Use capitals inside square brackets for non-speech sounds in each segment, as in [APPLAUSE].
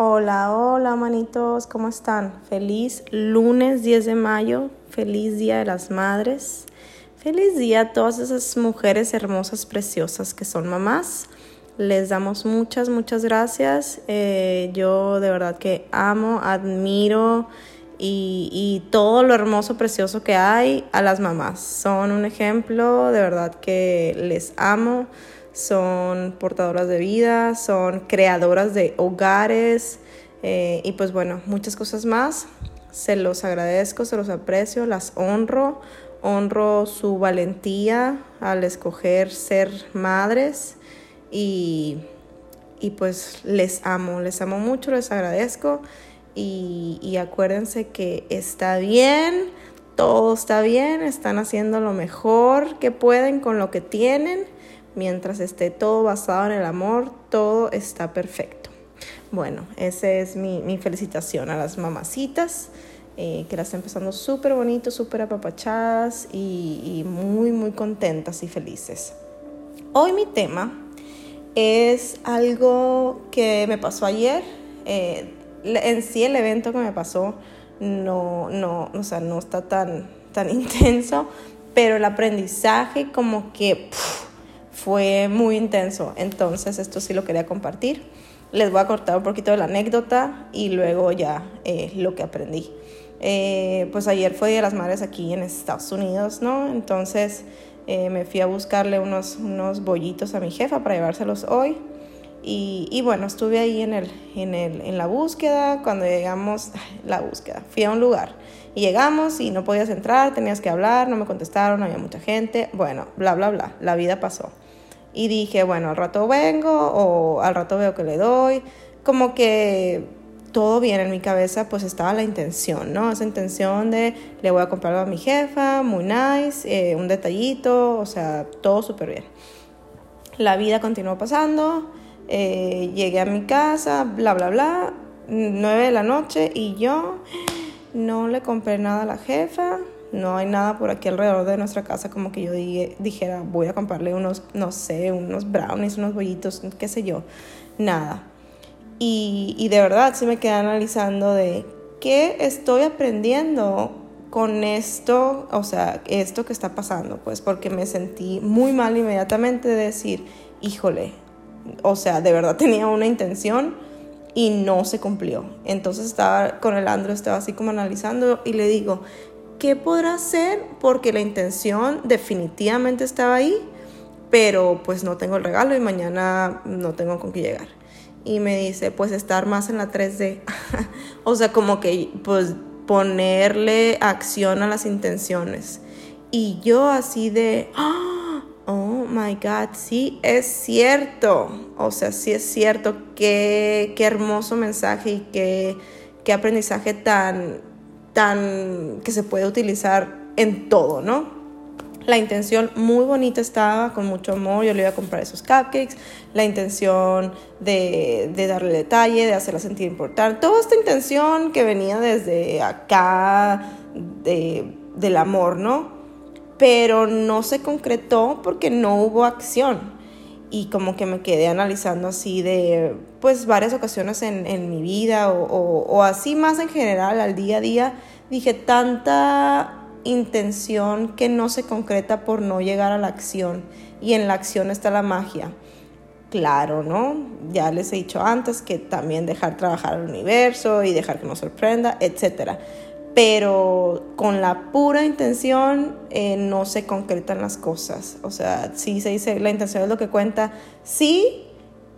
Hola, hola, manitos, ¿cómo están? Feliz lunes 10 de mayo, feliz Día de las Madres, feliz día a todas esas mujeres hermosas, preciosas que son mamás. Les damos muchas, muchas gracias. Eh, yo de verdad que amo, admiro y, y todo lo hermoso, precioso que hay a las mamás. Son un ejemplo, de verdad que les amo son portadoras de vida, son creadoras de hogares eh, y pues bueno, muchas cosas más. Se los agradezco, se los aprecio, las honro, honro su valentía al escoger ser madres y, y pues les amo, les amo mucho, les agradezco y, y acuérdense que está bien, todo está bien, están haciendo lo mejor que pueden con lo que tienen mientras esté todo basado en el amor, todo está perfecto. Bueno, esa es mi, felicitación a las mamacitas, eh, que las están empezando súper bonito, súper apapachadas y, muy, muy contentas y felices. Hoy mi tema es algo que me pasó ayer. Eh, en sí el evento que me pasó no, no, o sea, no está tan, tan [LAUGHS] intenso, pero el aprendizaje como que fue muy intenso. Entonces esto sí lo quería compartir. Les voy a cortar un poquito de la anécdota y luego ya eh, lo que aprendí. Eh, pues ayer fue de las Madres aquí en Estados Unidos, ¿no? Entonces eh, me fui a buscarle unos, unos bollitos a mi jefa para llevárselos hoy. Y, y, bueno, estuve ahí en, el, en, el, en la búsqueda, cuando llegamos, [LAUGHS] la búsqueda, fui a un lugar y llegamos y no podías entrar, tenías que hablar, no me contestaron, había mucha gente, bueno, bla, bla, bla, la vida pasó. Y dije, bueno, al rato vengo o al rato veo que le doy. Como que todo bien en mi cabeza, pues estaba la intención, ¿no? Esa intención de le voy a comprar a mi jefa, muy nice, eh, un detallito, o sea, todo súper bien. La vida continuó pasando, eh, llegué a mi casa, bla, bla, bla, nueve de la noche y yo no le compré nada a la jefa, no hay nada por aquí alrededor de nuestra casa como que yo dijera, voy a comprarle unos, no sé, unos brownies, unos bollitos, qué sé yo, nada. Y, y de verdad sí me quedé analizando de qué estoy aprendiendo con esto, o sea, esto que está pasando, pues porque me sentí muy mal inmediatamente de decir, híjole, o sea, de verdad tenía una intención y no se cumplió. Entonces estaba con el Andro, estaba así como analizando y le digo, ¿qué podrá hacer? Porque la intención definitivamente estaba ahí, pero pues no tengo el regalo y mañana no tengo con qué llegar. Y me dice, pues estar más en la 3D. [LAUGHS] o sea, como que pues ponerle acción a las intenciones. Y yo así de, oh my God, sí es cierto. O sea, sí es cierto. Qué, qué hermoso mensaje y qué, qué aprendizaje tan, tan que se puede utilizar en todo, ¿no? La intención muy bonita estaba, con mucho amor, yo le iba a comprar esos cupcakes, la intención de, de darle detalle, de hacerla sentir importante, toda esta intención que venía desde acá, de, del amor, ¿no? Pero no se concretó porque no hubo acción. Y como que me quedé analizando así de pues varias ocasiones en, en mi vida o, o, así más en general al día a día dije tanta intención que no se concreta por no llegar a la acción y en la acción está la magia claro no ya les he dicho antes que también dejar trabajar al universo y dejar que nos sorprenda etcétera pero con la pura intención eh, no se concretan las cosas. O sea, sí se dice, la intención es lo que cuenta, sí,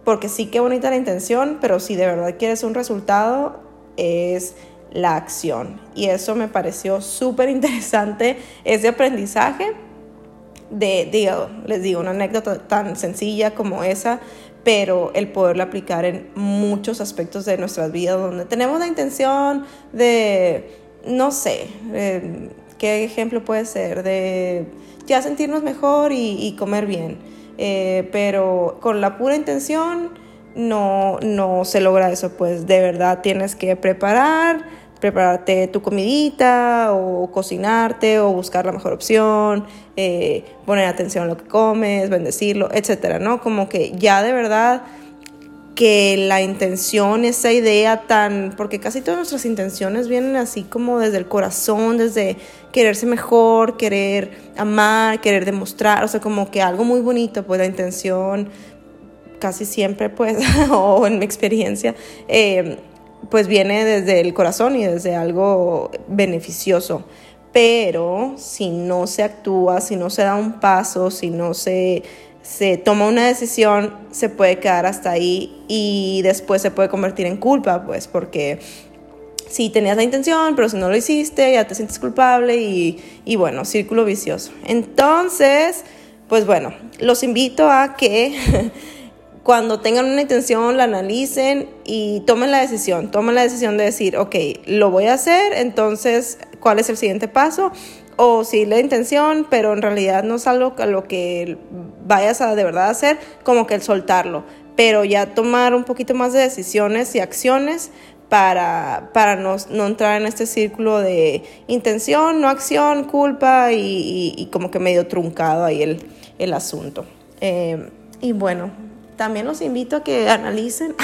porque sí que bonita la intención, pero si de verdad quieres un resultado, es la acción. Y eso me pareció súper interesante, ese aprendizaje de, digo, les digo, una anécdota tan sencilla como esa, pero el poderla aplicar en muchos aspectos de nuestras vidas, donde tenemos la intención de no sé, eh, ¿qué ejemplo puede ser? De ya sentirnos mejor y, comer bien. Eh, pero con la pura intención no, no se logra eso, pues de verdad tienes que preparar, prepararte tu comidita o cocinarte o buscar la mejor opción, eh, poner atención a lo que comes, bendecirlo, etcétera, ¿no? Como que ya de verdad que la intención, esa idea tan, porque casi todas nuestras intenciones vienen así como desde el corazón, desde quererse mejor, querer amar, querer demostrar, o sea, como que algo muy bonito, pues la intención casi siempre, pues, [LAUGHS] o en mi experiencia, eh, pues viene desde el corazón y desde algo beneficioso. Pero si no se actúa, si no se da un paso, si no se se toma una decisión, se puede quedar hasta ahí y después se puede convertir en culpa, pues porque si tenías la intención, pero si no lo hiciste, ya te sientes culpable y, y bueno, círculo vicioso. Entonces, pues bueno, los invito a que [LAUGHS] cuando tengan una intención la analicen y tomen la decisión, tomen la decisión de decir, ok, lo voy a hacer, entonces, ¿cuál es el siguiente paso? o si la intención, pero en realidad no es algo a lo que vayas a de verdad hacer, como que el soltarlo, pero ya tomar un poquito más de decisiones y acciones para, para no, entrar en este círculo de intención, no acción, culpa y, como que medio truncado ahí el, el asunto. Eh, y bueno, también los invito a que analicen,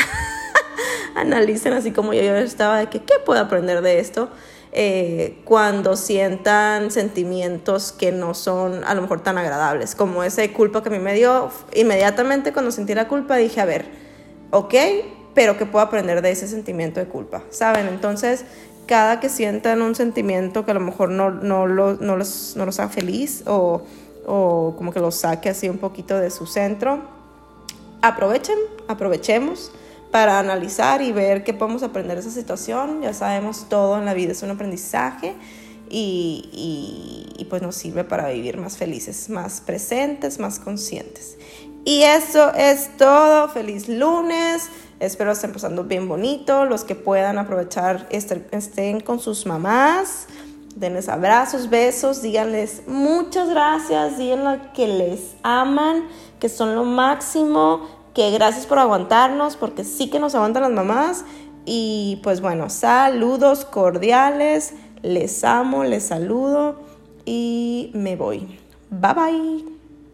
[LAUGHS] analicen así como yo, yo estaba de que, ¿qué puedo aprender de esto? Eh, cuando sientan sentimientos que no son a lo mejor tan agradables, como esa culpa que a mí me dio, inmediatamente cuando sentí la culpa dije, a ver, ok, pero ¿qué puedo aprender de ese sentimiento de culpa? ¿Saben? Entonces, cada que sientan un sentimiento que a lo mejor no, no, los, no los haga feliz o, o como que los saque así un poquito de su centro, aprovechen, aprovechemos para analizar y ver qué podemos aprender de esa situación. Ya sabemos, todo en la vida es un aprendizaje y, pues nos sirve para vivir más felices, más presentes, más conscientes. Y eso es todo. Feliz lunes. Espero estén pasando bien bonito. Los que puedan aprovechar estén con sus mamás. Denles abrazos, besos, díganles muchas gracias, díganle que les aman, que son lo máximo, que gracias por aguantarnos, porque sí que nos aguantan las mamás. Y pues bueno, saludos cordiales, les amo, les saludo y me voy. Bye bye.